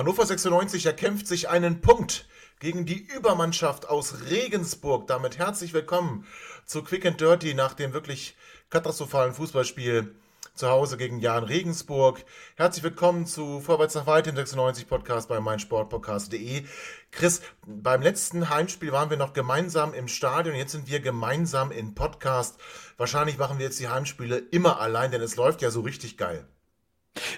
Hannover 96 erkämpft sich einen Punkt gegen die Übermannschaft aus Regensburg. Damit herzlich willkommen zu Quick and Dirty nach dem wirklich katastrophalen Fußballspiel zu Hause gegen Jan Regensburg. Herzlich willkommen zu Vorwärts nach Weit, dem 96 Podcast bei meinsportpodcast.de. Chris, beim letzten Heimspiel waren wir noch gemeinsam im Stadion, jetzt sind wir gemeinsam im Podcast. Wahrscheinlich machen wir jetzt die Heimspiele immer allein, denn es läuft ja so richtig geil.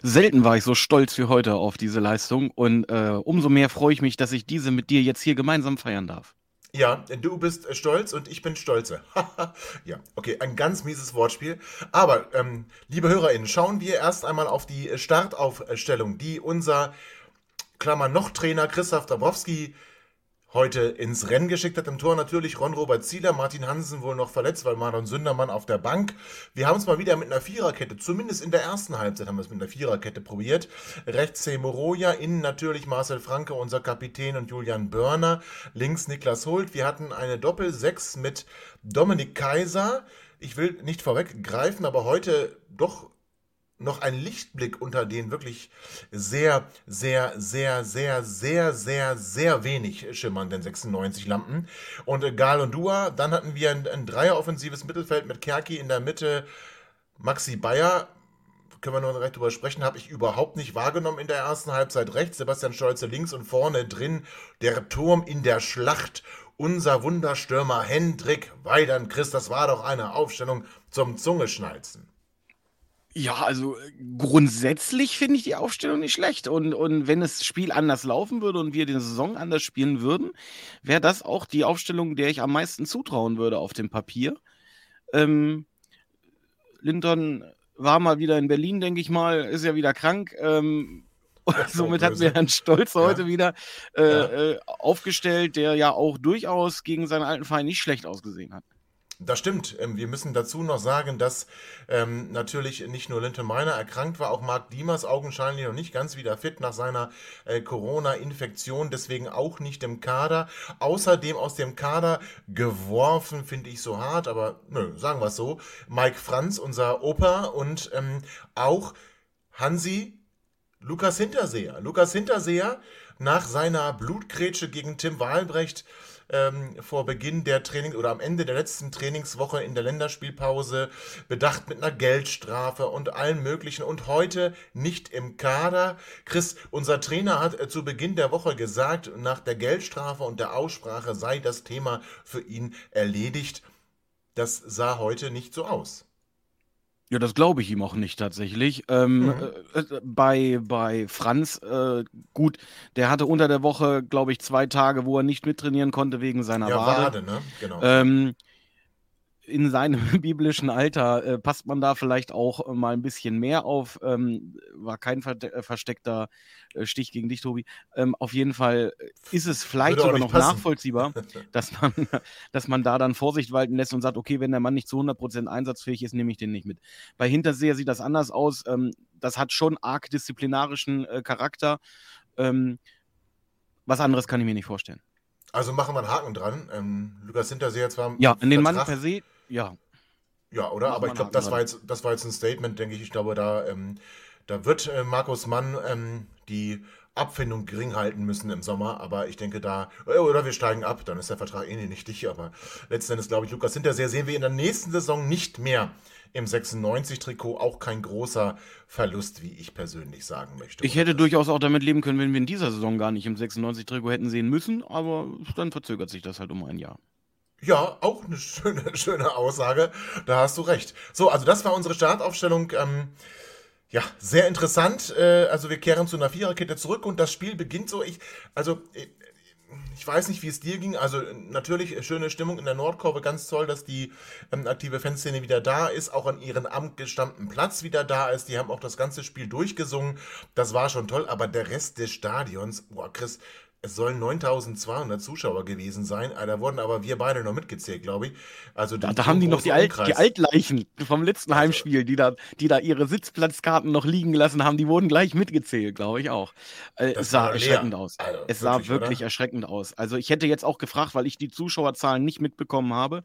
Selten war ich so stolz wie heute auf diese Leistung und äh, umso mehr freue ich mich, dass ich diese mit dir jetzt hier gemeinsam feiern darf. Ja, du bist stolz und ich bin stolze. ja, okay, ein ganz mieses Wortspiel. Aber, ähm, liebe HörerInnen, schauen wir erst einmal auf die Startaufstellung, die unser Klammer noch Trainer Christoph Dabrowski heute ins Rennen geschickt hat. Im Tor natürlich Ron-Robert Zieler, Martin Hansen wohl noch verletzt, weil Marlon Sündermann auf der Bank. Wir haben es mal wieder mit einer Viererkette, zumindest in der ersten Halbzeit haben wir es mit einer Viererkette probiert. Rechts Semoroja, innen natürlich Marcel Franke, unser Kapitän und Julian Börner, links Niklas Hult. Wir hatten eine Doppel-6 mit Dominik Kaiser. Ich will nicht vorweggreifen, aber heute doch noch ein Lichtblick unter den wirklich sehr, sehr, sehr, sehr, sehr, sehr, sehr wenig schimmernden 96 Lampen. Und äh, Gal und Dua, dann hatten wir ein, ein Dreier-offensives Mittelfeld mit Kerki in der Mitte, Maxi Bayer, können wir noch direkt drüber sprechen, habe ich überhaupt nicht wahrgenommen in der ersten Halbzeit rechts, Sebastian Stolze links und vorne drin, der Turm in der Schlacht, unser Wunderstürmer Hendrik Weidern. Chris, das war doch eine Aufstellung zum Zungeschnalzen. Ja, also äh, grundsätzlich finde ich die Aufstellung nicht schlecht. Und, und wenn das Spiel anders laufen würde und wir die Saison anders spielen würden, wäre das auch die Aufstellung, der ich am meisten zutrauen würde auf dem Papier. Ähm, Linton war mal wieder in Berlin, denke ich mal, ist ja wieder krank. Ähm, somit hat mir Herrn Stolz ja. heute wieder äh, ja. äh, aufgestellt, der ja auch durchaus gegen seinen alten Verein nicht schlecht ausgesehen hat. Das stimmt. Ähm, wir müssen dazu noch sagen, dass ähm, natürlich nicht nur Linton Meiner erkrankt war, auch Marc Diemers augenscheinlich noch nicht ganz wieder fit nach seiner äh, Corona-Infektion, deswegen auch nicht im Kader. Außerdem aus dem Kader geworfen, finde ich so hart, aber nö, sagen wir es so. Mike Franz, unser Opa und ähm, auch Hansi Lukas Hinterseher. Lukas Hinterseher nach seiner Blutgrätsche gegen Tim Wahlbrecht ähm, vor Beginn der Training oder am Ende der letzten Trainingswoche in der Länderspielpause bedacht mit einer Geldstrafe und allem Möglichen und heute nicht im Kader. Chris, unser Trainer hat äh, zu Beginn der Woche gesagt, nach der Geldstrafe und der Aussprache sei das Thema für ihn erledigt. Das sah heute nicht so aus. Ja, das glaube ich ihm auch nicht tatsächlich. Ähm, mhm. äh, äh bei, bei Franz, äh, gut, der hatte unter der Woche, glaube ich, zwei Tage, wo er nicht mittrainieren konnte wegen seiner ja, Wade. Wade ne? genau. Ähm, in seinem biblischen Alter äh, passt man da vielleicht auch äh, mal ein bisschen mehr auf. Ähm, war kein äh, versteckter äh, Stich gegen dich, Tobi. Ähm, auf jeden Fall ist es vielleicht sogar noch passen. nachvollziehbar, dass man, dass man da dann Vorsicht walten lässt und sagt, okay, wenn der Mann nicht zu 100% einsatzfähig ist, nehme ich den nicht mit. Bei Hinterseher sieht das anders aus. Ähm, das hat schon arg disziplinarischen äh, Charakter. Ähm, was anderes kann ich mir nicht vorstellen. Also machen wir einen Haken dran. Ähm, Lukas Hinterseher zwar. Ja, in den Mann per se ja. Ja, oder? Aber ich glaube, das war jetzt, das war jetzt ein Statement, denke ich. Ich glaube, da, ähm, da wird äh, Markus Mann ähm, die Abfindung gering halten müssen im Sommer, aber ich denke da, äh, oder wir steigen ab, dann ist der Vertrag eh nicht dich, aber letzten Endes glaube ich, Lukas Hinterseher sehen wir in der nächsten Saison nicht mehr im 96-Trikot, auch kein großer Verlust, wie ich persönlich sagen möchte. Ich hätte durchaus auch damit leben können, wenn wir in dieser Saison gar nicht im 96-Trikot hätten sehen müssen, aber dann verzögert sich das halt um ein Jahr. Ja, auch eine schöne, schöne Aussage. Da hast du recht. So, also das war unsere Startaufstellung. Ähm, ja, sehr interessant. Äh, also wir kehren zu einer Viererkette zurück und das Spiel beginnt so. Ich, also äh, ich weiß nicht, wie es dir ging. Also natürlich schöne Stimmung in der Nordkurve, ganz toll, dass die ähm, aktive Fanszene wieder da ist, auch an ihren amtgestammten Platz wieder da ist. Die haben auch das ganze Spiel durchgesungen. Das war schon toll, aber der Rest des Stadions, boah, Chris, es sollen 9200 Zuschauer gewesen sein. Ah, da wurden aber wir beide noch mitgezählt, glaube ich. Also da, da haben die noch die, Alt, die, Altleichen vom letzten also, Heimspiel, die da, die da ihre Sitzplatzkarten noch liegen gelassen haben, die wurden gleich mitgezählt, glaube ich auch. Äh, es sah erschreckend aus. Also, es sah wirklich, wirklich erschreckend aus. Also ich hätte jetzt auch gefragt, weil ich die Zuschauerzahlen nicht mitbekommen habe,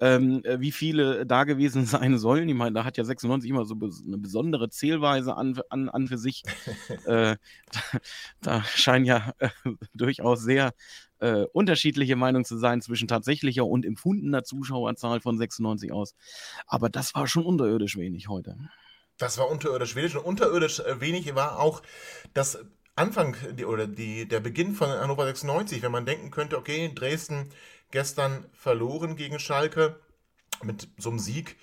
ähm, äh, wie viele da gewesen sein sollen. Ich meine, da hat ja 96 immer so eine besondere Zählweise an, an, an für sich. äh, da, da scheinen ja äh, durchaus sehr äh, unterschiedliche Meinungen zu sein zwischen tatsächlicher und empfundener Zuschauerzahl von 96 aus. Aber das war schon unterirdisch wenig heute. Das war unterirdisch wenig und unterirdisch äh, wenig war auch das Anfang oder die, der Beginn von Hannover 96, wenn man denken könnte, okay, Dresden gestern verloren gegen Schalke mit so einem Sieg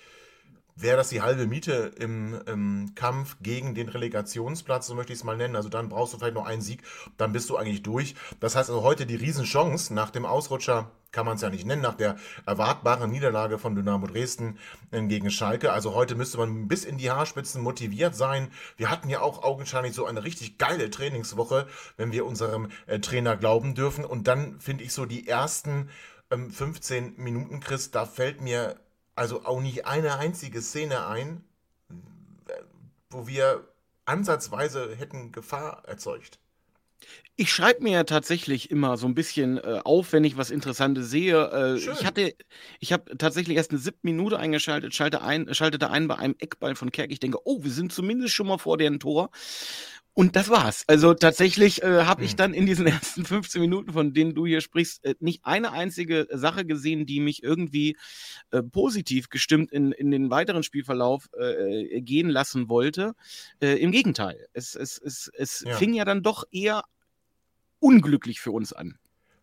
wäre das die halbe Miete im, im, Kampf gegen den Relegationsplatz, so möchte ich es mal nennen. Also dann brauchst du vielleicht noch einen Sieg, dann bist du eigentlich durch. Das heißt also heute die Riesenchance nach dem Ausrutscher, kann man es ja nicht nennen, nach der erwartbaren Niederlage von Dynamo Dresden äh, gegen Schalke. Also heute müsste man bis in die Haarspitzen motiviert sein. Wir hatten ja auch augenscheinlich so eine richtig geile Trainingswoche, wenn wir unserem äh, Trainer glauben dürfen. Und dann finde ich so die ersten ähm, 15 Minuten, Chris, da fällt mir also auch nicht eine einzige Szene ein, wo wir ansatzweise hätten Gefahr erzeugt. Ich schreibe mir ja tatsächlich immer so ein bisschen äh, auf, wenn ich was Interessantes sehe. Äh, ich hatte, ich habe tatsächlich erst eine siebte Minute eingeschaltet, schalte ein, schaltete ein bei einem Eckball von Kerk. Ich denke, oh, wir sind zumindest schon mal vor deren Tor. Und das war's. Also tatsächlich äh, habe ich hm. dann in diesen ersten 15 Minuten, von denen du hier sprichst, äh, nicht eine einzige Sache gesehen, die mich irgendwie äh, positiv gestimmt in, in den weiteren Spielverlauf äh, gehen lassen wollte. Äh, Im Gegenteil, es, es, es, es ja. fing ja dann doch eher unglücklich für uns an.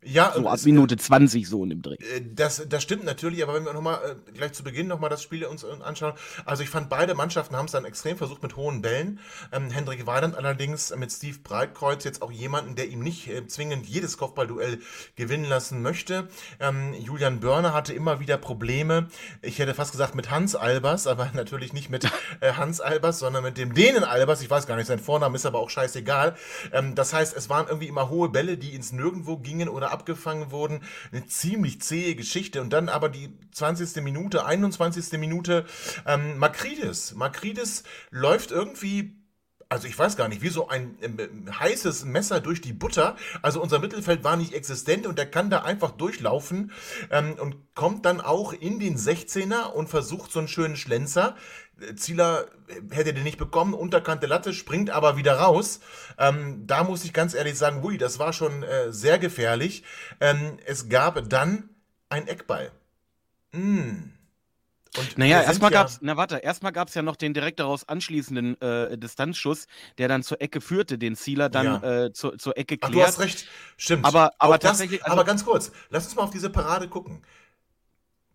Ja, so ab Minute 20 so in dem Dreh. Äh, das, das stimmt natürlich, aber wenn wir nochmal äh, gleich zu Beginn nochmal das Spiel uns äh, anschauen. Also ich fand, beide Mannschaften haben es dann extrem versucht mit hohen Bällen. Ähm, Hendrik Weidand allerdings mit Steve Breitkreuz jetzt auch jemanden, der ihm nicht äh, zwingend jedes Kopfballduell gewinnen lassen möchte. Ähm, Julian Börner hatte immer wieder Probleme. Ich hätte fast gesagt mit Hans Albers, aber natürlich nicht mit äh, Hans Albers, sondern mit dem Dänen Albers. Ich weiß gar nicht, sein Vorname ist aber auch scheißegal. Ähm, das heißt, es waren irgendwie immer hohe Bälle, die ins Nirgendwo gingen oder abgefangen wurden. Eine ziemlich zähe Geschichte. Und dann aber die 20. Minute, 21. Minute, ähm, Makridis. Makridis läuft irgendwie also ich weiß gar nicht, wie so ein äh, heißes Messer durch die Butter. Also unser Mittelfeld war nicht existent und der kann da einfach durchlaufen ähm, und kommt dann auch in den 16er und versucht so einen schönen Schlenzer. Zieler hätte den nicht bekommen, Unterkante Latte, springt aber wieder raus. Ähm, da muss ich ganz ehrlich sagen, hui, das war schon äh, sehr gefährlich. Ähm, es gab dann ein Eckball. Mm. Und naja, erstmal ja gab's, na warte, erstmal gab es ja noch den direkt daraus anschließenden äh, Distanzschuss, der dann zur Ecke führte, den Zieler dann ja. äh, zur, zur Ecke klärt. Ach, du hast recht, stimmt. Aber, aber tatsächlich. Das, also, aber ganz kurz, lass uns mal auf diese Parade gucken.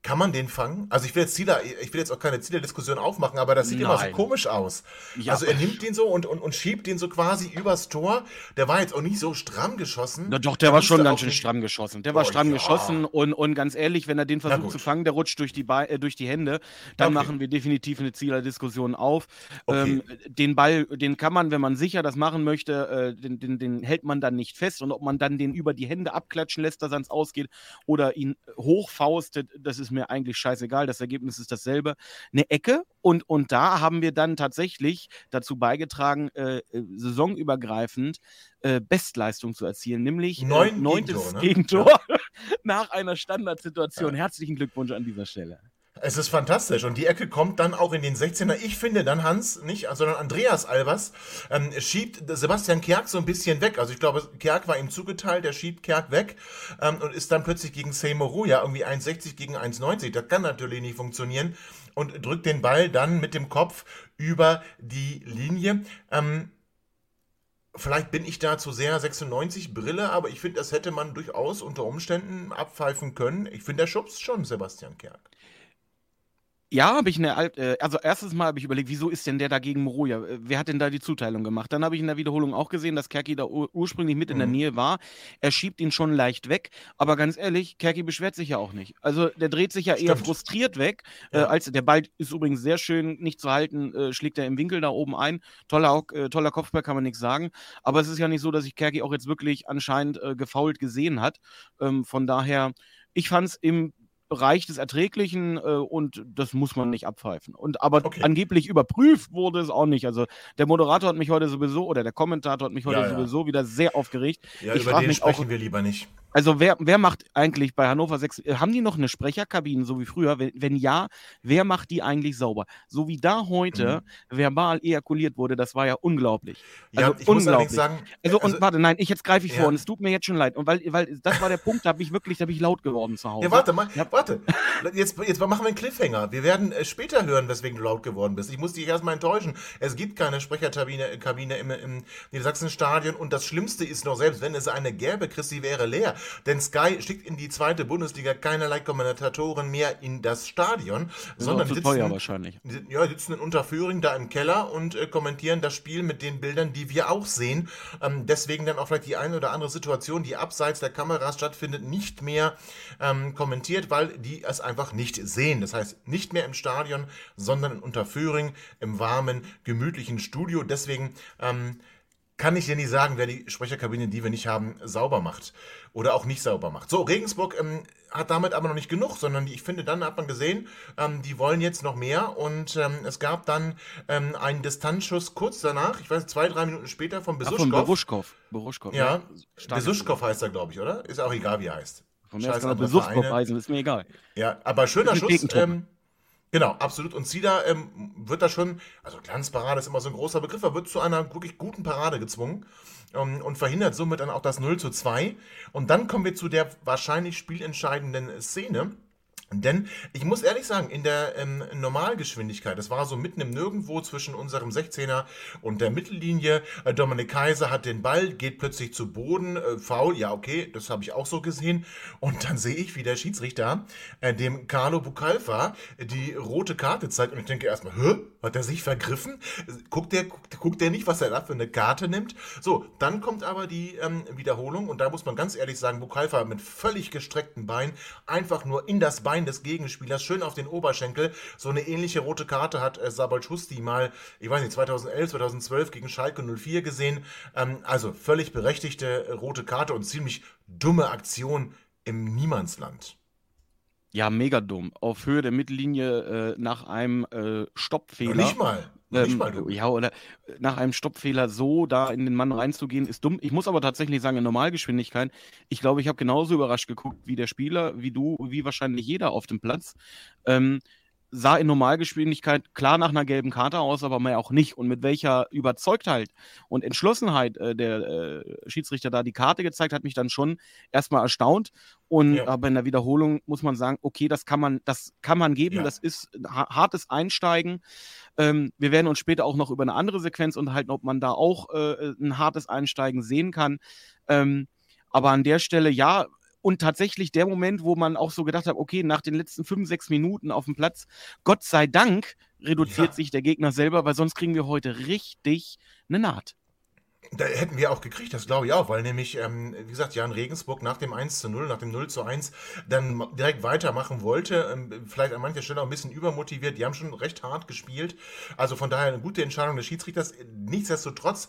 Kann man den fangen? Also ich will jetzt Zieler, ich will jetzt auch keine Zielerdiskussion aufmachen, aber das sieht Nein. immer so komisch aus. Ja. Also er nimmt den so und, und, und schiebt den so quasi übers Tor. Der war jetzt auch nicht so stramm geschossen. Na doch, der, der war schon ganz schön stramm geschossen. Der war stramm ja. geschossen und, und ganz ehrlich, wenn er den versucht zu fangen, der rutscht durch die, äh, durch die Hände, dann okay. machen wir definitiv eine Zielerdiskussion auf. Okay. Ähm, den Ball, den kann man, wenn man sicher das machen möchte, äh, den, den, den hält man dann nicht fest und ob man dann den über die Hände abklatschen lässt, dass er ans Ausgeht oder ihn hochfaustet, das ist ist mir eigentlich scheißegal, das Ergebnis ist dasselbe. Eine Ecke und, und da haben wir dann tatsächlich dazu beigetragen, äh, äh saisonübergreifend äh, Bestleistung zu erzielen, nämlich äh, Neun neuntes Gegentor, ne? Gegentor ja. nach einer Standardsituation. Ja. Herzlichen Glückwunsch an dieser Stelle. Es ist fantastisch und die Ecke kommt dann auch in den 16er. Ich finde dann Hans, nicht, sondern Andreas Albers, ähm, schiebt Sebastian Kerk so ein bisschen weg. Also ich glaube, Kerk war ihm zugeteilt, der schiebt Kerk weg ähm, und ist dann plötzlich gegen Seymour ja irgendwie 1,60 gegen 1,90. Das kann natürlich nicht funktionieren und drückt den Ball dann mit dem Kopf über die Linie. Ähm, Vielleicht bin ich da zu sehr 96 Brille, aber ich finde, das hätte man durchaus unter Umständen abpfeifen können. Ich finde, der schubst schon Sebastian Kerk. Ja, habe ich eine, äh, also erstes Mal habe ich überlegt, wieso ist denn der da gegen Moroja? Äh, wer hat denn da die Zuteilung gemacht? Dann habe ich in der Wiederholung auch gesehen, dass Kerki da ur ursprünglich mit in der mhm. Nähe war. Er schiebt ihn schon leicht weg, aber ganz ehrlich, Kerki beschwert sich ja auch nicht. Also der dreht sich ja eher frustriert weg, äh, ja. äh, als der Ball ist übrigens sehr schön nicht zu halten, äh, schlägt er im Winkel da oben ein. Toller, äh, toller Kopfball, kann man nichts sagen. Aber es ist ja nicht so, dass sich Kerki auch jetzt wirklich anscheinend gefault gesehen hat. Ähm, von daher, ich fand es im Bereich des Erträglichen äh, und das muss man nicht abpfeifen. Und aber okay. angeblich überprüft wurde es auch nicht. Also der Moderator hat mich heute sowieso oder der Kommentator hat mich heute ja, ja. sowieso wieder sehr aufgeregt. Ja, ich über den sprechen auch, wir lieber nicht. Also wer, wer macht eigentlich bei Hannover 6, äh, haben die noch eine Sprecherkabine, so wie früher? Wenn, wenn ja, wer macht die eigentlich sauber? So wie da heute mhm. verbal ejakuliert wurde, das war ja unglaublich. Also ja, ich unglaublich. muss sagen. Also, also, und warte, nein, ich jetzt greife ich vor und es tut mir jetzt schon leid. Und weil, weil das war der Punkt, da habe ich wirklich, da bin ich laut geworden zu Hause. Ja, warte mal, ja. Warte. Jetzt, jetzt machen wir einen Cliffhanger. Wir werden äh, später hören, weswegen du laut geworden bist. Ich muss dich erstmal enttäuschen. Es gibt keine Sprecherkabine Kabine im, im Niedersachsenstadion und das Schlimmste ist noch, selbst wenn es eine gäbe, Christi wäre leer. Denn Sky schickt in die zweite Bundesliga keinerlei Kommentatoren mehr in das Stadion, sondern sitzen, teuer wahrscheinlich. Ja, sitzen in Unterföhring da im Keller und äh, kommentieren das Spiel mit den Bildern, die wir auch sehen. Ähm, deswegen dann auch vielleicht die eine oder andere Situation, die abseits der Kameras stattfindet, nicht mehr ähm, kommentiert, weil die es einfach nicht sehen. Das heißt, nicht mehr im Stadion, sondern in Unterföhring im warmen, gemütlichen Studio. Deswegen ähm, kann ich dir nicht sagen, wer die Sprecherkabine, die wir nicht haben, sauber macht oder auch nicht sauber macht. So, Regensburg ähm, hat damit aber noch nicht genug, sondern die, ich finde, dann hat man gesehen, ähm, die wollen jetzt noch mehr und ähm, es gab dann ähm, einen Distanzschuss kurz danach, ich weiß zwei, drei Minuten später von Besuschkow. Ach, von Beruschkow. Beruschkow. Ja. Besuschkow heißt er, glaube ich, oder? Ist auch egal, wie er heißt. Von mir kann er Besuschkow heißen, ist mir egal. Ja, aber schöner Schuss. Ähm, Genau, absolut. Und Zida ähm, wird da schon, also Glanzparade ist immer so ein großer Begriff, er wird zu einer wirklich guten Parade gezwungen ähm, und verhindert somit dann auch das 0 zu 2. Und dann kommen wir zu der wahrscheinlich spielentscheidenden Szene. Denn ich muss ehrlich sagen, in der ähm, Normalgeschwindigkeit, das war so mitten im Nirgendwo zwischen unserem 16er und der Mittellinie. Äh, Dominik Kaiser hat den Ball, geht plötzlich zu Boden, äh, faul, ja okay, das habe ich auch so gesehen. Und dann sehe ich, wie der Schiedsrichter äh, dem Carlo Bucalfa die rote Karte zeigt. Und ich denke erstmal, hä, hat er sich vergriffen? Guckt der, guckt, guckt der nicht, was er da für eine Karte nimmt? So, dann kommt aber die ähm, Wiederholung und da muss man ganz ehrlich sagen, Bucalfa mit völlig gestreckten Beinen einfach nur in das Bein Bein des Gegenspielers schön auf den Oberschenkel. So eine ähnliche rote Karte hat äh, Sabal Schusti mal, ich weiß nicht, 2011, 2012 gegen Schalke 04 gesehen. Ähm, also völlig berechtigte rote Karte und ziemlich dumme Aktion im Niemandsland. Ja, mega dumm. Auf Höhe der Mittellinie äh, nach einem äh, Stoppfehler. Nicht mal. Ähm, ja, oder nach einem Stoppfehler so da in den Mann reinzugehen, ist dumm. Ich muss aber tatsächlich sagen, in Normalgeschwindigkeit, ich glaube, ich habe genauso überrascht geguckt wie der Spieler, wie du, wie wahrscheinlich jeder auf dem Platz. Ähm, sah in Normalgeschwindigkeit klar nach einer gelben Karte aus, aber mehr auch nicht. Und mit welcher Überzeugtheit und Entschlossenheit äh, der äh, Schiedsrichter da die Karte gezeigt hat, mich dann schon erstmal erstaunt. Und ja. aber in der Wiederholung muss man sagen, okay, das kann man, das kann man geben, ja. das ist hartes Einsteigen. Ähm, wir werden uns später auch noch über eine andere Sequenz unterhalten, ob man da auch äh, ein hartes Einsteigen sehen kann. Ähm, aber an der Stelle, ja, und tatsächlich der Moment, wo man auch so gedacht hat, okay, nach den letzten fünf, sechs Minuten auf dem Platz, Gott sei Dank reduziert ja. sich der Gegner selber, weil sonst kriegen wir heute richtig eine Naht. Da hätten wir auch gekriegt, das glaube ich auch, weil nämlich, ähm, wie gesagt, Jan Regensburg nach dem 1 zu 0, nach dem 0 zu 1 dann direkt weitermachen wollte. Ähm, vielleicht an mancher Stelle auch ein bisschen übermotiviert. Die haben schon recht hart gespielt. Also von daher eine gute Entscheidung des Schiedsrichters. Nichtsdestotrotz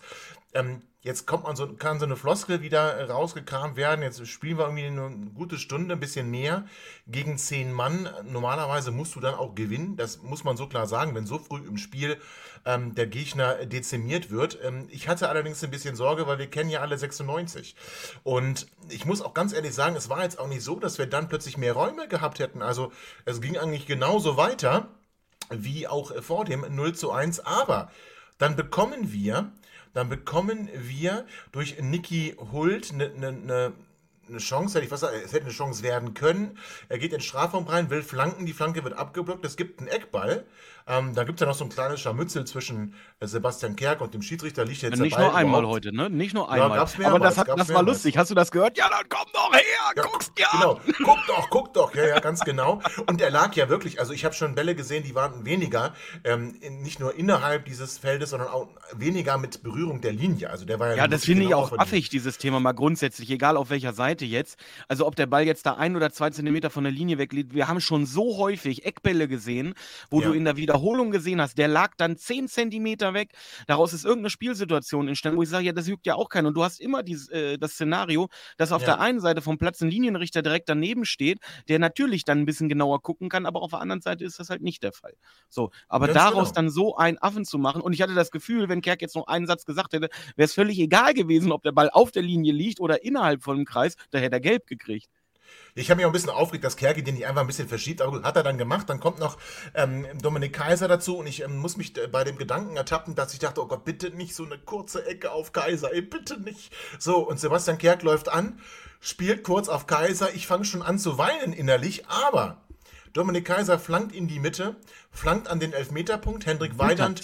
ähm, jetzt kommt man so, kann so eine Floskel wieder rausgekramt werden. Jetzt spielen wir irgendwie eine gute Stunde, ein bisschen mehr gegen zehn Mann. Normalerweise musst du dann auch gewinnen. Das muss man so klar sagen, wenn so früh im Spiel ähm, der Gegner dezimiert wird. Ähm, ich hatte allerdings ein bisschen Sorge, weil wir kennen ja alle 96. Und ich muss auch ganz ehrlich sagen, es war jetzt auch nicht so, dass wir dann plötzlich mehr Räume gehabt hätten. Also es ging eigentlich genauso weiter wie auch vor dem 0 zu 1. Aber dann bekommen wir dann bekommen wir durch Niki Hult eine ne, ne, eine Chance, hätte ich was es hätte eine Chance werden können. Er geht in den Strafraum rein, will flanken, die Flanke wird abgeblockt, es gibt einen Eckball. Ähm, da gibt es ja noch so ein kleines Scharmützel zwischen äh, Sebastian Kerk und dem Schiedsrichter. Liegt jetzt Nicht nur einmal überhaupt. heute, ne? Nicht nur einmal. Ja, mehrmals, Aber das, hat, das war lustig. Hast du das gehört? Ja, dann komm doch her, ja, guck's dir Genau, an. guck doch, guck doch. Ja, ja, ganz genau. Und er lag ja wirklich, also ich habe schon Bälle gesehen, die waren weniger, ähm, nicht nur innerhalb dieses Feldes, sondern auch weniger mit Berührung der Linie. Also der war ja. Ja, das finde genau ich auch affig, dieses Thema mal grundsätzlich, egal auf welcher Seite jetzt. Also ob der Ball jetzt da ein oder zwei Zentimeter von der Linie wegliegt. Wir haben schon so häufig Eckbälle gesehen, wo ja. du in der Wiederholung gesehen hast, der lag dann 10 Zentimeter weg. Daraus ist irgendeine Spielsituation entstanden, wo ich sage, ja, das juckt ja auch keinen. Und du hast immer dieses, äh, das Szenario, dass auf ja. der einen Seite vom Platz ein Linienrichter direkt daneben steht, der natürlich dann ein bisschen genauer gucken kann, aber auf der anderen Seite ist das halt nicht der Fall. So, aber Ganz daraus genau. dann so einen Affen zu machen, und ich hatte das Gefühl, wenn Kerk jetzt noch einen Satz gesagt hätte, wäre es völlig egal gewesen, ob der Ball auf der Linie liegt oder innerhalb von dem Kreis, da hätte er gelb gekriegt. Ich habe mich auch ein bisschen aufgeregt, dass Kerki den nicht einfach ein bisschen verschiebt, aber hat er dann gemacht. Dann kommt noch ähm, Dominik Kaiser dazu und ich ähm, muss mich äh, bei dem Gedanken ertappen, dass ich dachte, oh Gott, bitte nicht so eine kurze Ecke auf Kaiser, ey, bitte nicht. So, und Sebastian Kerk läuft an, spielt kurz auf Kaiser. Ich fange schon an zu weinen innerlich, aber Dominik Kaiser flankt in die Mitte, flankt an den Elfmeterpunkt. Hendrik Weidand.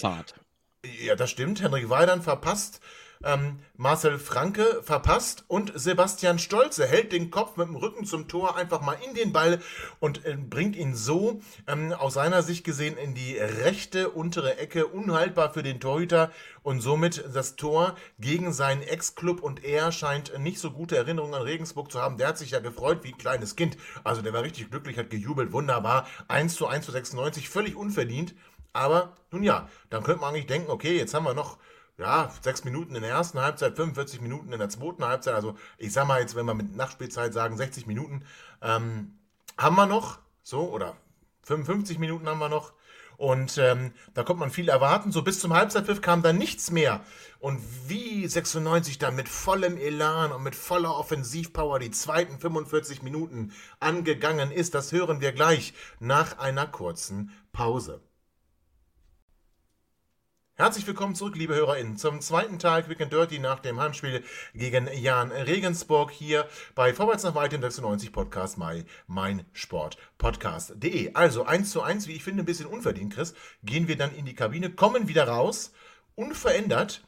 Ja, das stimmt. Hendrik Weidand verpasst ähm, Marcel Franke verpasst und Sebastian Stolze hält den Kopf mit dem Rücken zum Tor einfach mal in den Ball und äh, bringt ihn so ähm, aus seiner Sicht gesehen in die rechte untere Ecke, unhaltbar für den Torhüter und somit das Tor gegen seinen Ex-Club und er scheint nicht so gute Erinnerungen an Regensburg zu haben. Der hat sich ja gefreut wie ein kleines Kind. Also der war richtig glücklich, hat gejubelt, wunderbar. 1 zu 1 zu 96, völlig unverdient. Aber nun ja, dann könnte man eigentlich denken, okay, jetzt haben wir noch ja, sechs Minuten in der ersten Halbzeit, 45 Minuten in der zweiten Halbzeit. Also ich sag mal jetzt, wenn wir mit Nachspielzeit sagen, 60 Minuten ähm, haben wir noch, so, oder 55 Minuten haben wir noch. Und ähm, da konnte man viel erwarten. So bis zum Halbzeitpfiff kam dann nichts mehr. Und wie 96 dann mit vollem Elan und mit voller Offensivpower die zweiten 45 Minuten angegangen ist, das hören wir gleich nach einer kurzen Pause. Herzlich willkommen zurück, liebe HörerInnen, zum zweiten Teil Quick and Dirty nach dem Heimspiel gegen Jan Regensburg hier bei Vorwärts nach Weit im 96 Podcast Mai, mein Sport Podcast.de. Also 1 zu 1, wie ich finde, ein bisschen unverdient, Chris, gehen wir dann in die Kabine, kommen wieder raus, unverändert.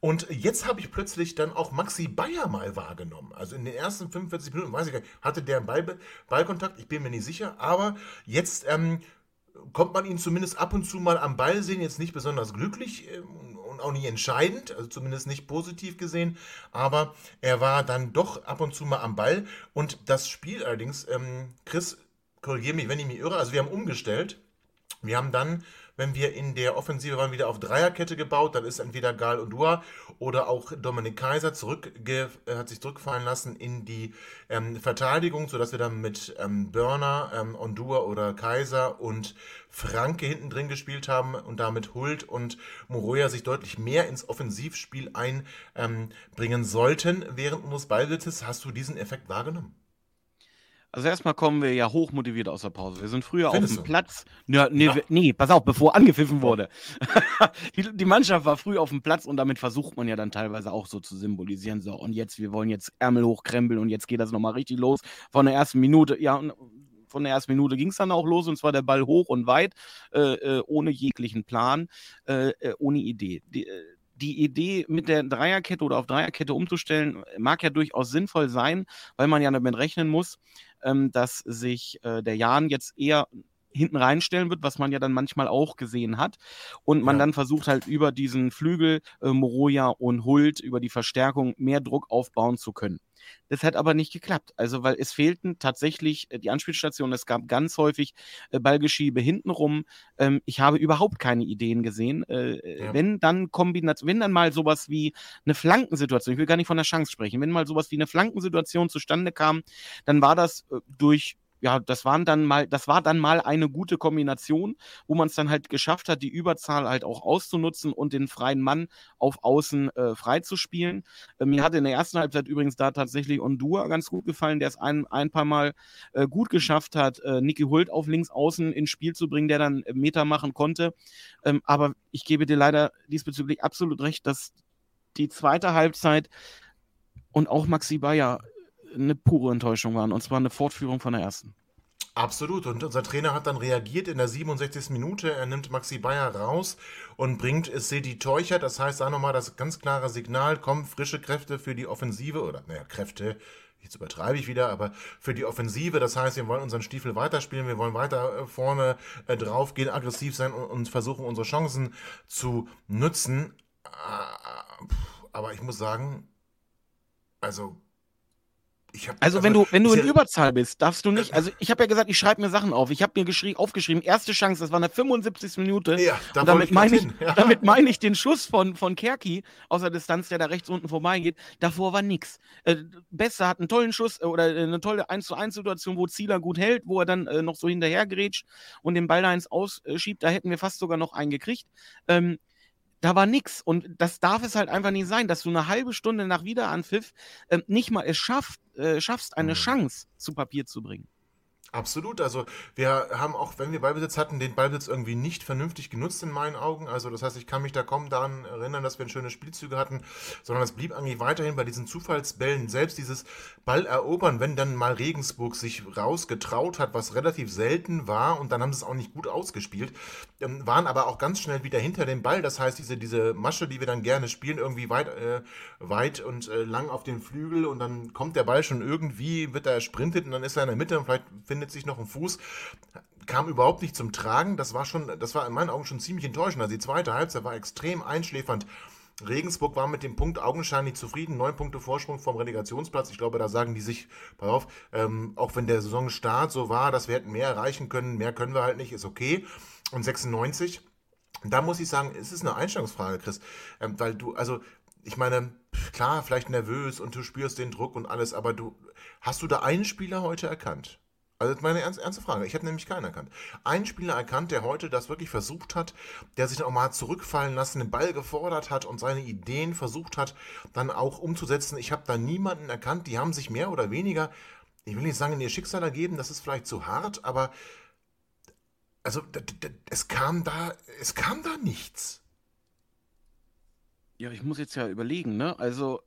Und jetzt habe ich plötzlich dann auch Maxi Bayer mal wahrgenommen. Also in den ersten 45 Minuten, weiß ich gar nicht, hatte der einen Ball, Ballkontakt, ich bin mir nicht sicher, aber jetzt ähm, kommt man ihn zumindest ab und zu mal am Ball sehen, jetzt nicht besonders glücklich ähm, und auch nicht entscheidend, also zumindest nicht positiv gesehen, aber er war dann doch ab und zu mal am Ball. Und das Spiel allerdings, ähm, Chris, korrigiere mich, wenn ich mich irre, also wir haben umgestellt, wir haben dann wenn wir in der Offensive waren, wieder auf Dreierkette gebaut. Dann ist entweder Gal und Dua oder auch Dominik Kaiser zurückge äh, hat sich zurückfallen lassen in die ähm, Verteidigung, sodass wir dann mit ähm, Burner, ähm, Ondua oder Kaiser und Franke hinten drin gespielt haben und damit Hult und Moroja sich deutlich mehr ins Offensivspiel einbringen sollten während unseres Ballsitzes. Hast du diesen Effekt wahrgenommen? Also erstmal kommen wir ja hochmotiviert aus der Pause. Wir sind früher Findest auf dem du? Platz. Ja, nee, ja. nee, pass auf, bevor angepfiffen wurde. die, die, Mannschaft war früh auf dem Platz und damit versucht man ja dann teilweise auch so zu symbolisieren. So, und jetzt, wir wollen jetzt Ärmel hochkrempeln und jetzt geht das nochmal richtig los. Von der ersten Minute, ja, von der ersten Minute ging es dann auch los und zwar der Ball hoch und weit, äh, äh ohne jeglichen Plan, äh, äh ohne Idee. Die, äh, die Idee mit der Dreierkette oder auf Dreierkette umzustellen, mag ja durchaus sinnvoll sein, weil man ja damit rechnen muss, ähm, dass sich äh, der Jan jetzt eher hinten reinstellen wird, was man ja dann manchmal auch gesehen hat. Und man ja. dann versucht halt über diesen Flügel äh, Moroja und Hult, über die Verstärkung mehr Druck aufbauen zu können. Das hat aber nicht geklappt. Also, weil es fehlten tatsächlich äh, die Anspielstationen. Es gab ganz häufig äh, Ballgeschiebe hintenrum. Ähm, ich habe überhaupt keine Ideen gesehen. Äh, ja. Wenn dann Kombination, wenn dann mal sowas wie eine Flankensituation, ich will gar nicht von der Chance sprechen, wenn mal sowas wie eine Flankensituation zustande kam, dann war das durch ja, das waren dann mal, das war dann mal eine gute Kombination, wo man es dann halt geschafft hat, die Überzahl halt auch auszunutzen und den freien Mann auf Außen äh, freizuspielen. Äh, mir hat in der ersten Halbzeit übrigens da tatsächlich Ondua ganz gut gefallen, der es ein, ein paar Mal äh, gut geschafft hat, äh, Niki Hult auf links außen ins Spiel zu bringen, der dann Meter machen konnte. Ähm, aber ich gebe dir leider diesbezüglich absolut recht, dass die zweite Halbzeit und auch Maxi Bayer eine pure Enttäuschung waren. Und zwar eine Fortführung von der ersten. Absolut. Und unser Trainer hat dann reagiert in der 67. Minute. Er nimmt Maxi Bayer raus und bringt Sedi Teucher. Das heißt, da nochmal das ganz klare Signal, kommen frische Kräfte für die Offensive oder, naja, Kräfte, jetzt übertreibe ich wieder, aber für die Offensive. Das heißt, wir wollen unseren Stiefel weiterspielen, wir wollen weiter äh, vorne äh, drauf gehen, aggressiv sein und, versuchen, unsere Chancen zu nutzen. Äh, aber ich muss sagen, also also, wenn du, wenn du in Überzahl bist, darfst du nicht. Also ich habe ja gesagt, ich schreibe mir Sachen auf. Ich habe mir geschrie, aufgeschrieben, erste Chance, das war in der 75. Minute. Ja, da damit meine ich, ja. damit meine ich den Schuss von, von Kerki aus der Distanz, der da rechts unten vorbeigeht. Davor war nichts. Äh, Bester hat einen tollen Schuss äh, oder äh, eine tolle 1 zu 1 Situation, wo Zieler gut hält, wo er dann äh, noch so hinterher grätscht und den Ball da ins Ausschiebt. Da hätten wir fast sogar noch einen gekriegt. Ähm, da war nix. Und das darf es halt einfach nicht sein, dass du eine halbe Stunde nach Wiederanpfiff äh, nicht mal es schafft, äh, schaffst, eine mhm. Chance zu Papier zu bringen. Absolut. Also wir haben auch, wenn wir Ballbesitz hatten, den Ballbesitz irgendwie nicht vernünftig genutzt in meinen Augen. Also das heißt, ich kann mich da kaum daran erinnern, dass wir schöne Spielzüge hatten, sondern es blieb eigentlich weiterhin bei diesen Zufallsbällen, selbst dieses Ball erobern, wenn dann mal Regensburg sich rausgetraut hat, was relativ selten war und dann haben sie es auch nicht gut ausgespielt, ähm, waren aber auch ganz schnell wieder hinter dem Ball. Das heißt, diese, diese Masche, die wir dann gerne spielen, irgendwie weit, äh, weit und äh, lang auf den Flügel und dann kommt der Ball schon irgendwie, wird er sprintet und dann ist er in der Mitte und vielleicht findet findet sich noch ein Fuß, kam überhaupt nicht zum Tragen. Das war schon, das war in meinen Augen schon ziemlich enttäuschend. Also die zweite Halbzeit war extrem einschläfernd. Regensburg war mit dem Punkt augenscheinlich zufrieden. Neun Punkte Vorsprung vom Relegationsplatz. Ich glaube, da sagen die sich, pass auf, ähm, auch wenn der Saisonstart so war, dass wir hätten mehr erreichen können, mehr können wir halt nicht, ist okay. Und 96, da muss ich sagen, es ist eine Einstellungsfrage, Chris. Ähm, weil du, also, ich meine, klar, vielleicht nervös und du spürst den Druck und alles, aber du, hast du da einen Spieler heute erkannt? Also das ist meine ernste, Frage. Ich habe nämlich keinen erkannt. Einen Spieler erkannt, der heute das wirklich versucht hat, der sich auch mal zurückfallen lassen, den Ball gefordert hat und seine Ideen versucht hat, dann auch umzusetzen. Ich habe da niemanden erkannt. Die haben sich mehr oder weniger, ich will nicht sagen, in ihr Schicksal ergeben, das ist vielleicht zu hart, aber also es kam da, es kam da nichts. Ja, ich muss jetzt ja überlegen, ne? Also,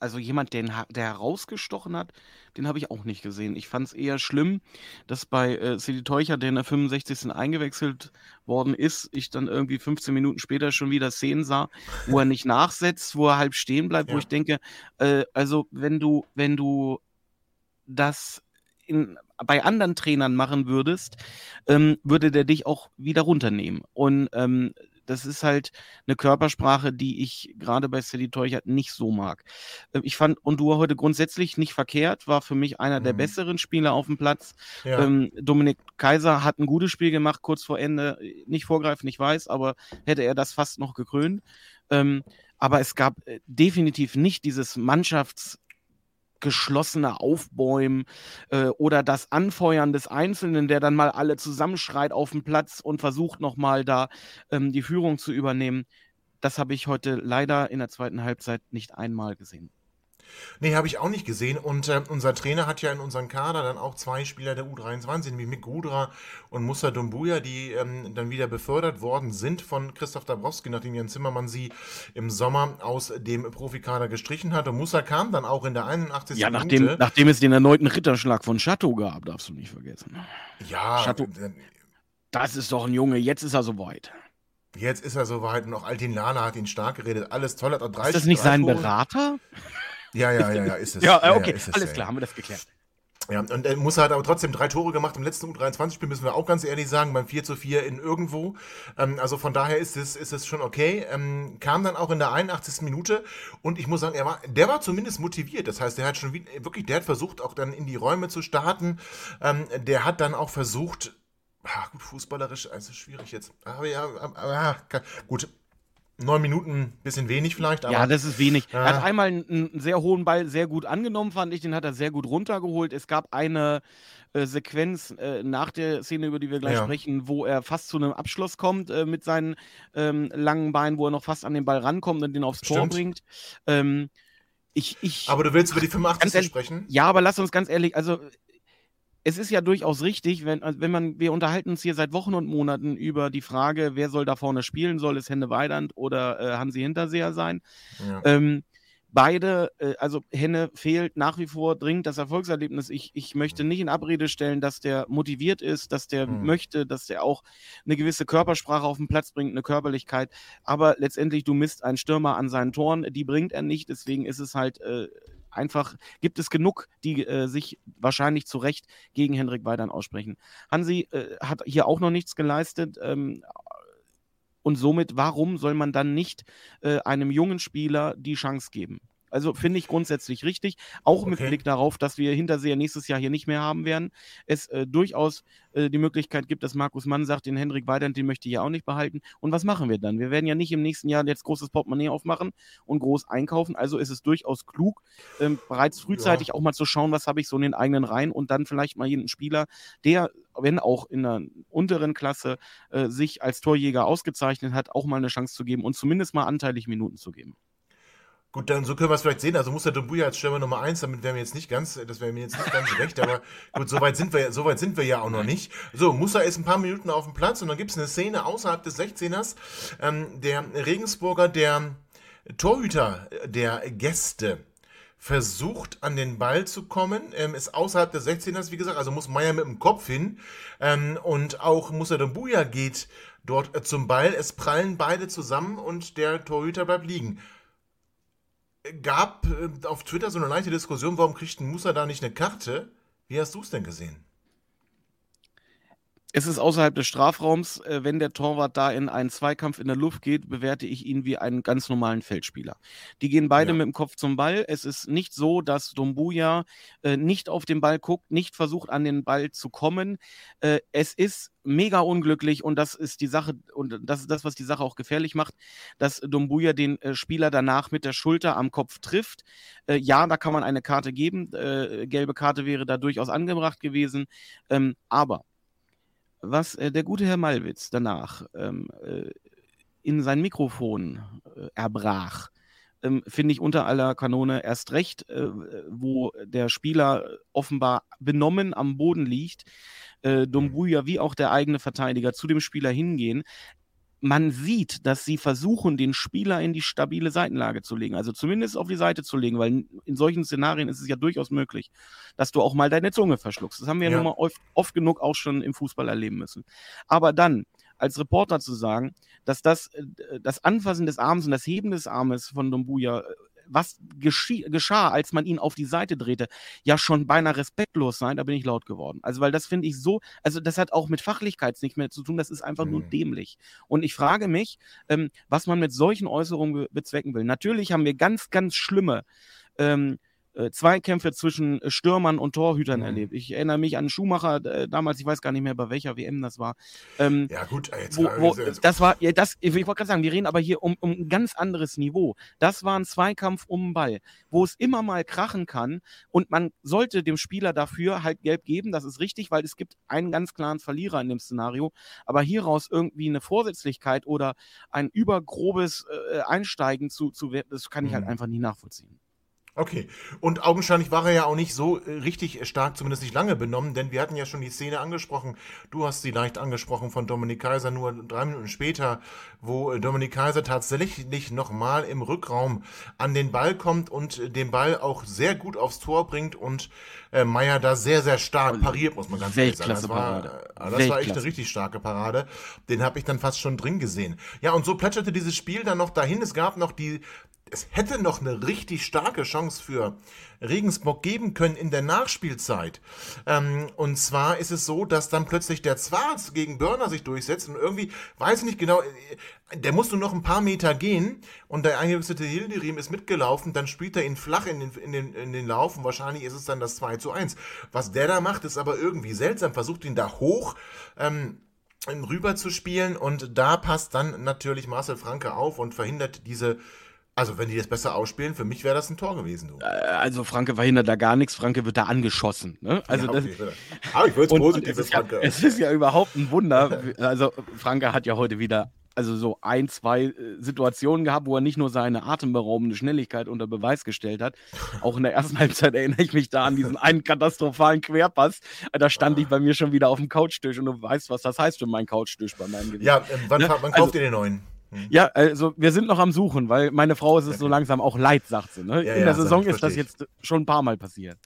also jemand, den, der herausgestochen hat, den habe ich auch nicht gesehen. Ich fand es eher schlimm, dass bei äh, City Teucher, der in der 65. eingewechselt worden ist, ich dann irgendwie 15 Minuten später schon wieder Szenen sah, wo er nicht nachsetzt, wo er halb stehen bleibt, ja. wo ich denke, äh, also wenn du, wenn du das in, bei anderen Trainern machen würdest, ähm, würde der dich auch wieder runternehmen. Und ähm, das ist halt eine Körpersprache, die ich gerade bei Sally Teuchert nicht so mag. Ähm, ich fand Ondua heute grundsätzlich nicht verkehrt, war für mich einer mhm. der besseren Spieler auf dem Platz. Ja. Ähm, Dominik Kaiser hat ein gutes Spiel gemacht, kurz vor Ende. Nicht vorgreifen, ich weiß, aber hätte er das fast noch gekrönt. Ähm, aber es gab äh, definitiv nicht dieses Mannschafts- geschlossene Aufbäumen äh, oder das Anfeuern des Einzelnen, der dann mal alle zusammenschreit auf dem Platz und versucht nochmal da ähm, die Führung zu übernehmen. Das habe ich heute leider in der zweiten Halbzeit nicht einmal gesehen. Nee, habe ich auch nicht gesehen. Und äh, unser Trainer hat ja in unserem Kader dann auch zwei Spieler der U23, nämlich Mick Gudra und Musa Dumbuya, die ähm, dann wieder befördert worden sind von Christoph Dabrowski, nachdem Jan Zimmermann sie im Sommer aus dem Profikader gestrichen hat. Und Musa kam dann auch in der 81. Ja, nachdem, Minute. nachdem es den erneuten Ritterschlag von Chateau gab, darfst du nicht vergessen. Ja, Chateau, das ist doch ein Junge, jetzt ist er soweit. Jetzt ist er soweit und auch Altin Lana hat ihn stark geredet. Alles toll, hat er 30 Ist das nicht sein Berater? Ja, ja, ja, ja, ist es. ja, okay, ja, ja, alles klar, haben wir das geklärt. Ja, und er muss halt aber trotzdem drei Tore gemacht im letzten U23-Spiel, müssen wir auch ganz ehrlich sagen, beim 4 zu 4 in irgendwo. Ähm, also von daher ist es, ist es schon okay. Ähm, kam dann auch in der 81. Minute und ich muss sagen, er war, der war zumindest motiviert. Das heißt, der hat schon wirklich, der hat versucht, auch dann in die Räume zu starten. Ähm, der hat dann auch versucht, ach, gut, fußballerisch, also schwierig jetzt. Aber ja, aber, gut, neun Minuten, bisschen wenig vielleicht. Aber, ja, das ist wenig. Äh, er hat einmal einen, einen, sehr hohen Ball sehr gut angenommen, fand ich. Den hat er sehr gut runtergeholt. Es gab eine äh, Sequenz äh, nach der Szene, über die wir gleich ja. sprechen, wo er fast zu einem Abschluss kommt äh, mit seinen ähm, langen Beinen, wo er noch fast an den Ball rankommt und den aufs Tor Stimmt. bringt. Ähm, ich, ich, aber du willst über die 85 sprechen? Ja, aber lass uns ganz ehrlich, also es ist ja durchaus richtig, wenn, also wenn man, wir unterhalten uns hier seit Wochen und Monaten über die Frage, wer soll da vorne spielen, soll es Hände Weidand oder äh, Hansi Hinterseher sein? Ja. Ähm, beide, äh, also Henne fehlt nach wie vor dringend das Erfolgserlebnis. Ich, ich möchte nicht in Abrede stellen, dass der motiviert ist, dass der mhm. möchte, dass der auch eine gewisse Körpersprache auf den Platz bringt, eine Körperlichkeit. Aber letztendlich, du misst einen Stürmer an seinen Toren, die bringt er nicht. Deswegen ist es halt äh, einfach, gibt es genug, die äh, sich wahrscheinlich zu Recht gegen Hendrik Weidern aussprechen. Hansi äh, hat hier auch noch nichts geleistet. Ähm, und somit, warum soll man dann nicht äh, einem jungen Spieler die Chance geben? Also finde ich grundsätzlich richtig, auch okay. mit Blick darauf, dass wir Hinterseher nächstes Jahr hier nicht mehr haben werden. Es äh, durchaus äh, die Möglichkeit gibt, dass Markus Mann sagt, den Hendrik Weidand, den möchte ich ja auch nicht behalten. Und was machen wir dann? Wir werden ja nicht im nächsten Jahr jetzt großes Portemonnaie aufmachen und groß einkaufen. Also ist es durchaus klug, ähm, bereits frühzeitig ja. auch mal zu schauen, was habe ich so in den eigenen Reihen und dann vielleicht mal jeden Spieler, der wenn auch in der unteren Klasse, äh, sich als Torjäger ausgezeichnet hat, auch mal eine Chance zu geben und zumindest mal anteilig Minuten zu geben. Gut, dann so können wir es vielleicht sehen. Also muss der Dumbuya als Stürmer Nummer 1, damit wären wir jetzt nicht ganz, das wäre mir jetzt nicht ganz recht, aber gut, so weit sind wir, so weit sind wir ja auch noch nicht. So, Musa ist ein paar Minuten auf dem Platz und dann gibt es eine Szene außerhalb des 16ers. Ähm, der Regensburger, der Torhüter der Gäste, versucht an den Ball zu kommen, ähm, ist außerhalb des 16ers, wie gesagt, also muss Meier mit dem Kopf hin ähm, und auch Musa Dumbuya geht dort äh, zum Ball. Es prallen beide zusammen und der Torhüter bleibt liegen gab äh, auf Twitter so eine leichte Diskussion, warum kriegt ein Musa da nicht eine Karte? Wie hast du es denn gesehen? Es ist außerhalb des Strafraums. Äh, wenn der Torwart da in einen Zweikampf in der Luft geht, bewerte ich ihn wie einen ganz normalen Feldspieler. Die gehen beide ja. mit dem Kopf zum Ball. Es ist nicht so, dass Dombuja äh, nicht auf den Ball guckt, nicht versucht, an den Ball zu kommen. Äh, es ist mega unglücklich und das ist die Sache und das ist das, was die Sache auch gefährlich macht, dass Dombuja den äh, Spieler danach mit der Schulter am Kopf trifft. Äh, ja, da kann man eine Karte geben. Äh, gelbe Karte wäre da durchaus angebracht gewesen. Ähm, aber was äh, der gute Herr Malwitz danach ähm, äh, in sein Mikrofon äh, erbrach, ähm, finde ich unter aller Kanone erst recht, äh, wo der Spieler offenbar benommen am Boden liegt, äh, Dumbuya wie auch der eigene Verteidiger zu dem Spieler hingehen man sieht, dass sie versuchen, den Spieler in die stabile Seitenlage zu legen, also zumindest auf die Seite zu legen, weil in solchen Szenarien ist es ja durchaus möglich, dass du auch mal deine Zunge verschluckst. Das haben wir ja, ja nun mal oft, oft genug auch schon im Fußball erleben müssen. Aber dann als Reporter zu sagen, dass das, äh, das Anfassen des Arms und das Heben des Armes von Dombuja äh, was geschah, als man ihn auf die Seite drehte, ja schon beinahe respektlos sein, da bin ich laut geworden. Also, weil das finde ich so, also das hat auch mit Fachlichkeit nichts mehr zu tun, das ist einfach mhm. nur dämlich. Und ich frage mich, ähm, was man mit solchen Äußerungen bezwecken will. Natürlich haben wir ganz, ganz schlimme ähm, äh, Zweikämpfe zwischen äh, Stürmern und Torhütern mhm. erlebt. Ich erinnere mich an Schumacher äh, damals, ich weiß gar nicht mehr, bei welcher WM das war. Ähm, ja, gut, äh, jetzt wo, wo, das war, ja, das, ich wollte gerade sagen, wir reden aber hier um, um ein ganz anderes Niveau. Das war ein Zweikampf um den Ball, wo es immer mal krachen kann und man sollte dem Spieler dafür halt gelb geben, das ist richtig, weil es gibt einen ganz klaren Verlierer in dem Szenario. Aber hieraus irgendwie eine Vorsätzlichkeit oder ein übergrobes äh, Einsteigen zu, zu das kann ich halt mhm. einfach nie nachvollziehen. Okay. Und augenscheinlich war er ja auch nicht so äh, richtig stark, zumindest nicht lange benommen, denn wir hatten ja schon die Szene angesprochen. Du hast sie leicht angesprochen von Dominik Kaiser, nur drei Minuten später, wo äh, Dominik Kaiser tatsächlich nochmal im Rückraum an den Ball kommt und den Ball auch sehr gut aufs Tor bringt und äh, Meier da sehr, sehr stark pariert, muss man ganz ehrlich sagen. Das, war, äh, das war echt eine richtig starke Parade. Den habe ich dann fast schon drin gesehen. Ja, und so plätscherte dieses Spiel dann noch dahin. Es gab noch die es hätte noch eine richtig starke Chance für Regensburg geben können in der Nachspielzeit. Ähm, und zwar ist es so, dass dann plötzlich der Zwarz gegen Börner sich durchsetzt und irgendwie, weiß ich nicht genau, äh, der musste noch ein paar Meter gehen und der eingewechselte Hilderim ist mitgelaufen, dann spielt er ihn flach in den, in, den, in den Lauf und wahrscheinlich ist es dann das 2 zu 1. Was der da macht, ist aber irgendwie seltsam, versucht ihn da hoch ähm, rüber zu spielen und da passt dann natürlich Marcel Franke auf und verhindert diese also, wenn die das besser ausspielen, für mich wäre das ein Tor gewesen. Du. Äh, also, Franke verhindert da gar nichts. Franke wird da angeschossen. Ne? Also ja, okay, das, aber ich würde es positiv Franke. Ja, es ist ja überhaupt ein Wunder. Also, Franke hat ja heute wieder also so ein, zwei äh, Situationen gehabt, wo er nicht nur seine atemberaubende Schnelligkeit unter Beweis gestellt hat. Auch in der ersten Halbzeit erinnere ich mich da an diesen einen katastrophalen Querpass. Da stand ich bei mir schon wieder auf dem Couchtisch und du weißt, was das heißt für meinen Couchtisch bei meinem Gewicht. Ja, äh, wann, ne? wann kauft also, ihr den neuen? Hm. Ja, also wir sind noch am Suchen, weil meine Frau ist es so langsam auch leid, sagt sie. Ne? Ja, In der Saison ist das jetzt schon ein paar Mal passiert.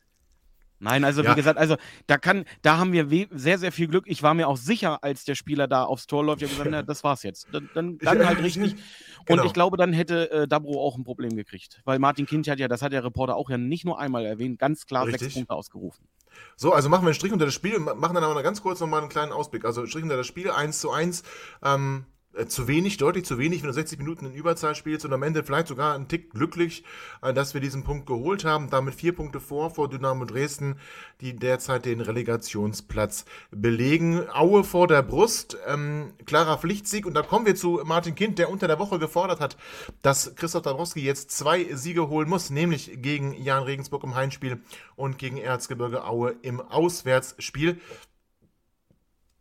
Nein, also ja. wie gesagt, also da kann, da haben wir sehr, sehr viel Glück. Ich war mir auch sicher, als der Spieler da aufs Tor läuft, ich habe gesagt, na, das war's jetzt. Dann, dann, dann halt richtig. Genau. Und ich glaube, dann hätte äh, Dabro auch ein Problem gekriegt. Weil Martin Kind hat ja, das hat der Reporter auch ja nicht nur einmal erwähnt, ganz klar richtig. sechs Punkte ausgerufen. So, also machen wir einen Strich unter das Spiel und machen dann aber ganz kurz nochmal einen kleinen Ausblick. Also Strich unter das Spiel, 1 zu 1. Ähm, äh, zu wenig, deutlich zu wenig, wenn du 60 Minuten in Überzahl spielst und am Ende vielleicht sogar einen Tick glücklich, äh, dass wir diesen Punkt geholt haben. Damit vier Punkte vor vor Dynamo Dresden, die derzeit den Relegationsplatz belegen. Aue vor der Brust, ähm, klarer Pflichtsieg und da kommen wir zu Martin Kind, der unter der Woche gefordert hat, dass Christoph Dabrowski jetzt zwei Siege holen muss, nämlich gegen Jan Regensburg im Heimspiel und gegen Erzgebirge Aue im Auswärtsspiel.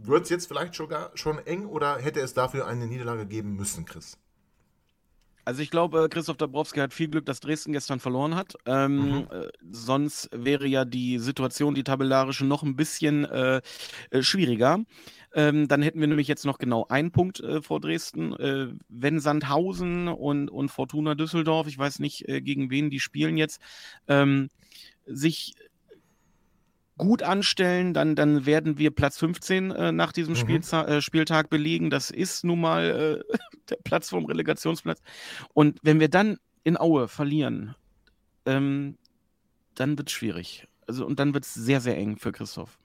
Wird es jetzt vielleicht sogar schon eng oder hätte es dafür eine Niederlage geben müssen, Chris? Also ich glaube, Christoph Dabrowski hat viel Glück, dass Dresden gestern verloren hat. Ähm, mhm. äh, sonst wäre ja die Situation, die tabellarische, noch ein bisschen äh, äh, schwieriger. Ähm, dann hätten wir nämlich jetzt noch genau einen Punkt äh, vor Dresden. Äh, wenn Sandhausen und, und Fortuna Düsseldorf, ich weiß nicht, äh, gegen wen die spielen jetzt, ähm, sich gut anstellen, dann, dann werden wir Platz 15 äh, nach diesem mhm. äh, Spieltag belegen. Das ist nun mal äh, der Platz vom Relegationsplatz. Und wenn wir dann in Aue verlieren, ähm, dann wird es schwierig. Also, und dann wird es sehr, sehr eng für Christoph.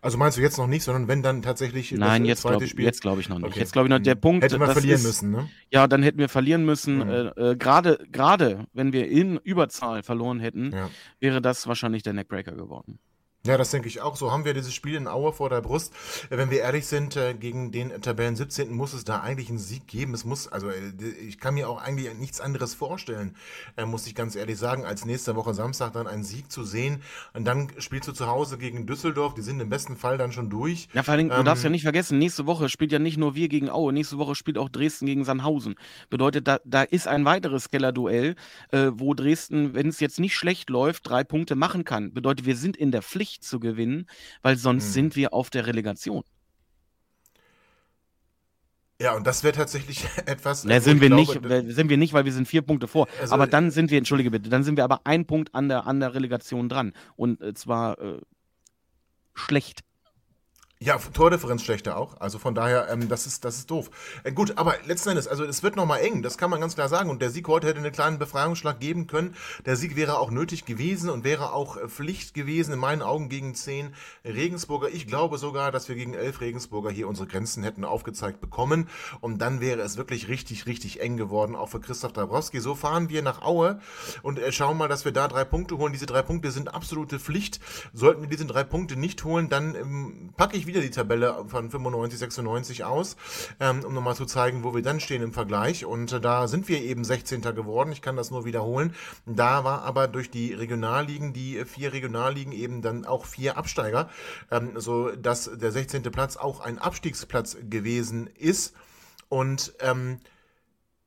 Also meinst du jetzt noch nicht, sondern wenn dann tatsächlich Nein, das jetzt zweite glaub, Spiel? jetzt glaube ich noch nicht. Okay. Jetzt glaube ich noch der Punkt. Hätten wir verlieren ist, müssen, ne? Ja, dann hätten wir verlieren müssen. Mhm. Äh, äh, gerade, gerade wenn wir in Überzahl verloren hätten, ja. wäre das wahrscheinlich der Neckbreaker geworden. Ja, das denke ich auch. So haben wir dieses Spiel in Aue vor der Brust. Wenn wir ehrlich sind, äh, gegen den Tabellen 17. muss es da eigentlich einen Sieg geben. Es muss, also äh, ich kann mir auch eigentlich nichts anderes vorstellen, äh, muss ich ganz ehrlich sagen, als nächste Woche Samstag dann einen Sieg zu sehen. Und dann spielst du zu Hause gegen Düsseldorf. Die sind im besten Fall dann schon durch. Ja, vor allem, ähm, du darfst ja nicht vergessen, nächste Woche spielt ja nicht nur wir gegen Aue, nächste Woche spielt auch Dresden gegen Sandhausen. Bedeutet, da, da ist ein weiteres Keller-Duell, äh, wo Dresden, wenn es jetzt nicht schlecht läuft, drei Punkte machen kann. Bedeutet, wir sind in der Pflicht zu gewinnen, weil sonst hm. sind wir auf der Relegation. Ja, und das wäre tatsächlich etwas. Ne, sind wir glaube, nicht, sind wir nicht, weil wir sind vier Punkte vor. Also, aber dann sind wir, entschuldige bitte, dann sind wir aber ein Punkt an der, an der Relegation dran. Und äh, zwar äh, schlecht. Ja, Tordifferenz schlechter auch. Also von daher, ähm, das, ist, das ist doof. Äh, gut, aber letzten Endes, also es wird nochmal eng, das kann man ganz klar sagen. Und der Sieg heute hätte einen kleinen Befreiungsschlag geben können. Der Sieg wäre auch nötig gewesen und wäre auch äh, Pflicht gewesen, in meinen Augen gegen zehn Regensburger. Ich glaube sogar, dass wir gegen elf Regensburger hier unsere Grenzen hätten aufgezeigt bekommen. Und dann wäre es wirklich richtig, richtig eng geworden, auch für Christoph Dabrowski. So fahren wir nach Aue und äh, schauen mal, dass wir da drei Punkte holen. Diese drei Punkte sind absolute Pflicht. Sollten wir diese drei Punkte nicht holen, dann ähm, packe ich wieder die Tabelle von 95, 96 aus, ähm, um nochmal zu zeigen, wo wir dann stehen im Vergleich. Und äh, da sind wir eben 16. geworden. Ich kann das nur wiederholen. Da war aber durch die Regionalligen, die vier Regionalligen eben dann auch vier Absteiger, ähm, so dass der 16. Platz auch ein Abstiegsplatz gewesen ist. Und ähm,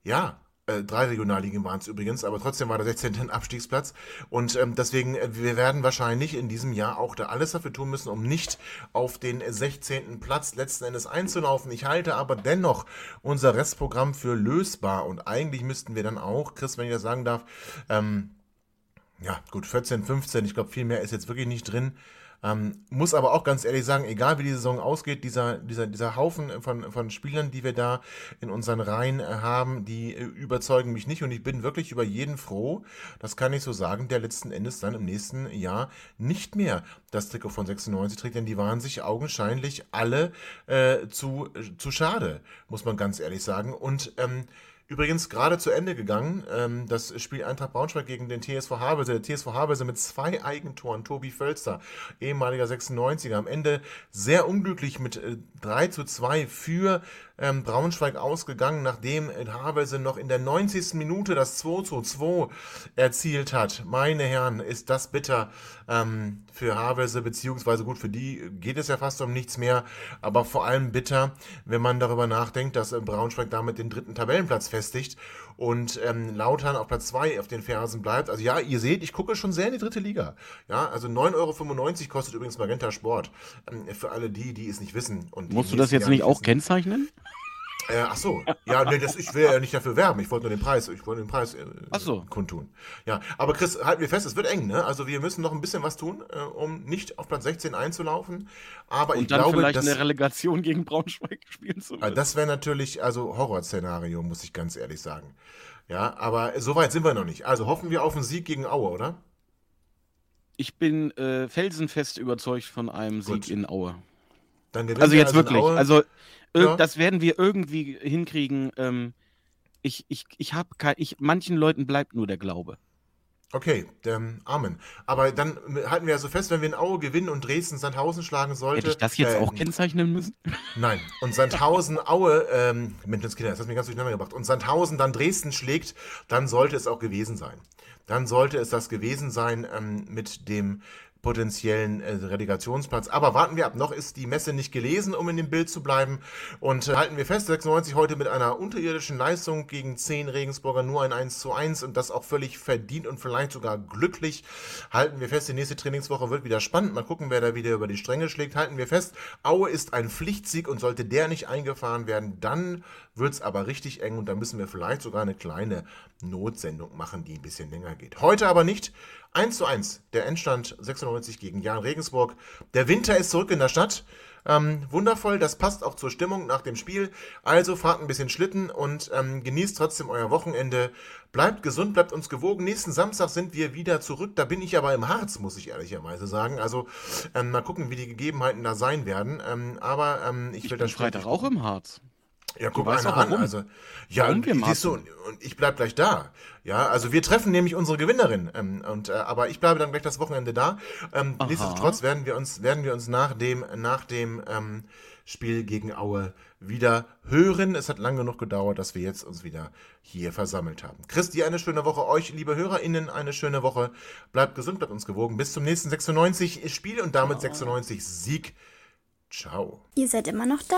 ja, äh, drei Regionalligen waren es übrigens, aber trotzdem war der 16. Abstiegsplatz. Und ähm, deswegen, äh, wir werden wahrscheinlich in diesem Jahr auch da alles dafür tun müssen, um nicht auf den 16. Platz letzten Endes einzulaufen. Ich halte aber dennoch unser Restprogramm für lösbar. Und eigentlich müssten wir dann auch, Chris, wenn ich das sagen darf, ähm, ja, gut, 14, 15, ich glaube, viel mehr ist jetzt wirklich nicht drin. Ähm, muss aber auch ganz ehrlich sagen, egal wie die Saison ausgeht, dieser, dieser, dieser Haufen von, von Spielern, die wir da in unseren Reihen äh, haben, die äh, überzeugen mich nicht und ich bin wirklich über jeden froh, das kann ich so sagen, der letzten Endes dann im nächsten Jahr nicht mehr das Trikot von 96 trägt, denn die waren sich augenscheinlich alle äh, zu, zu schade, muss man ganz ehrlich sagen. Und ähm, Übrigens gerade zu Ende gegangen, ähm, das Spiel Eintracht Braunschweig gegen den TSV Havelse. Der TSV Havelse mit zwei Eigentoren, Tobi Völster, ehemaliger 96er, am Ende sehr unglücklich mit äh, 3 zu 2 für ähm, Braunschweig ausgegangen, nachdem Havelse noch in der 90. Minute das 2 zu 2 erzielt hat. Meine Herren, ist das bitter ähm, für Havelse, beziehungsweise gut, für die geht es ja fast um nichts mehr, aber vor allem bitter, wenn man darüber nachdenkt, dass äh, Braunschweig damit den dritten Tabellenplatz festigt und ähm, Lautern auf Platz 2 auf den Fersen bleibt. Also ja, ihr seht, ich gucke schon sehr in die dritte Liga. Ja, also 9,95 Euro kostet übrigens Magenta Sport. Ähm, für alle die, die es nicht wissen. Musst du das jetzt nicht auch kennzeichnen? Äh, ach so, ja, nee, das, ich will ja nicht dafür werben. Ich wollte nur den Preis, ich wollte den Preis äh, so. kundtun. Ja, aber Chris, halten wir fest, es wird eng, ne? Also wir müssen noch ein bisschen was tun, äh, um nicht auf Platz 16 einzulaufen. Aber Und ich dann glaube, vielleicht dass, eine Relegation gegen Braunschweig spielen zu äh, müssen. das wäre natürlich also Horrorszenario, muss ich ganz ehrlich sagen. Ja, aber so weit sind wir noch nicht. Also hoffen wir auf einen Sieg gegen Aue, oder? Ich bin äh, felsenfest überzeugt von einem Gut. Sieg in Aue. Dann gewinnen Also wir jetzt in wirklich. Aue. Also Ja. das werden wir irgendwie hinkriegen. Ähm, ich ich, ich habe kein, ich, manchen Leuten bleibt nur der Glaube. Okay, ähm, Amen. Aber dann halten wir ja so fest, wenn wir in Aue gewinnen und Dresden Sandhausen schlagen sollte. Hätte ich das jetzt äh, auch kennzeichnen müssen? Nein. Und Sandhausen, Aue, ähm, Menschenskinder, das hat mich ganz durcheinander gebracht. Und Sandhausen dann Dresden schlägt, dann sollte es auch gewesen sein. Dann sollte es das gewesen sein ähm, mit dem potenziellen äh, Relegationsplatz. Aber warten wir ab, noch ist die Messe nicht gelesen, um in dem Bild zu bleiben. Und äh, halten wir fest, 96 heute mit einer unterirdischen Leistung gegen 10 Regensburger nur ein 1 zu 1 und das auch völlig verdient und vielleicht sogar glücklich. Halten wir fest, die nächste Trainingswoche wird wieder spannend. Mal gucken, wer da wieder über die Stränge schlägt. Halten wir fest, Aue ist ein Pflichtsieg und sollte der nicht eingefahren werden, dann wird es aber richtig eng und da müssen wir vielleicht sogar eine kleine Notsendung machen, die ein bisschen länger geht. Heute aber nicht. 1 zu 1, der Endstand 96 gegen Jan Regensburg. Der Winter ist zurück in der Stadt. Ähm, wundervoll, das passt auch zur Stimmung nach dem Spiel. Also fahrt ein bisschen Schlitten und ähm, genießt trotzdem euer Wochenende. Bleibt gesund, bleibt uns gewogen. Nächsten Samstag sind wir wieder zurück. Da bin ich aber im Harz, muss ich ehrlicherweise sagen. Also ähm, mal gucken, wie die Gegebenheiten da sein werden. Ähm, aber ähm, ich, Ich will bin das Freitag auch im Harz. Ja, guck einer doch an. warum. Also, ja, Warum wir und, siehst du, machen. und, und ich bleib gleich da. Ja, also wir treffen nämlich unsere Gewinnerin. Ähm, und, äh, aber ich bleibe dann gleich das Wochenende da. Ähm, Aha. nichtsdestotrotz werden wir uns, werden wir uns nach dem, nach dem ähm, Spiel gegen Aue wieder hören. Es hat lang genug gedauert, dass wir jetzt uns wieder hier versammelt haben. Christi, eine schöne Woche. Euch, liebe HörerInnen, eine schöne Woche. Bleibt gesund, bleibt uns gewogen. Bis zum nächsten 96 Spiel und damit 96 Sieg. Ciao. Ihr seid immer noch da?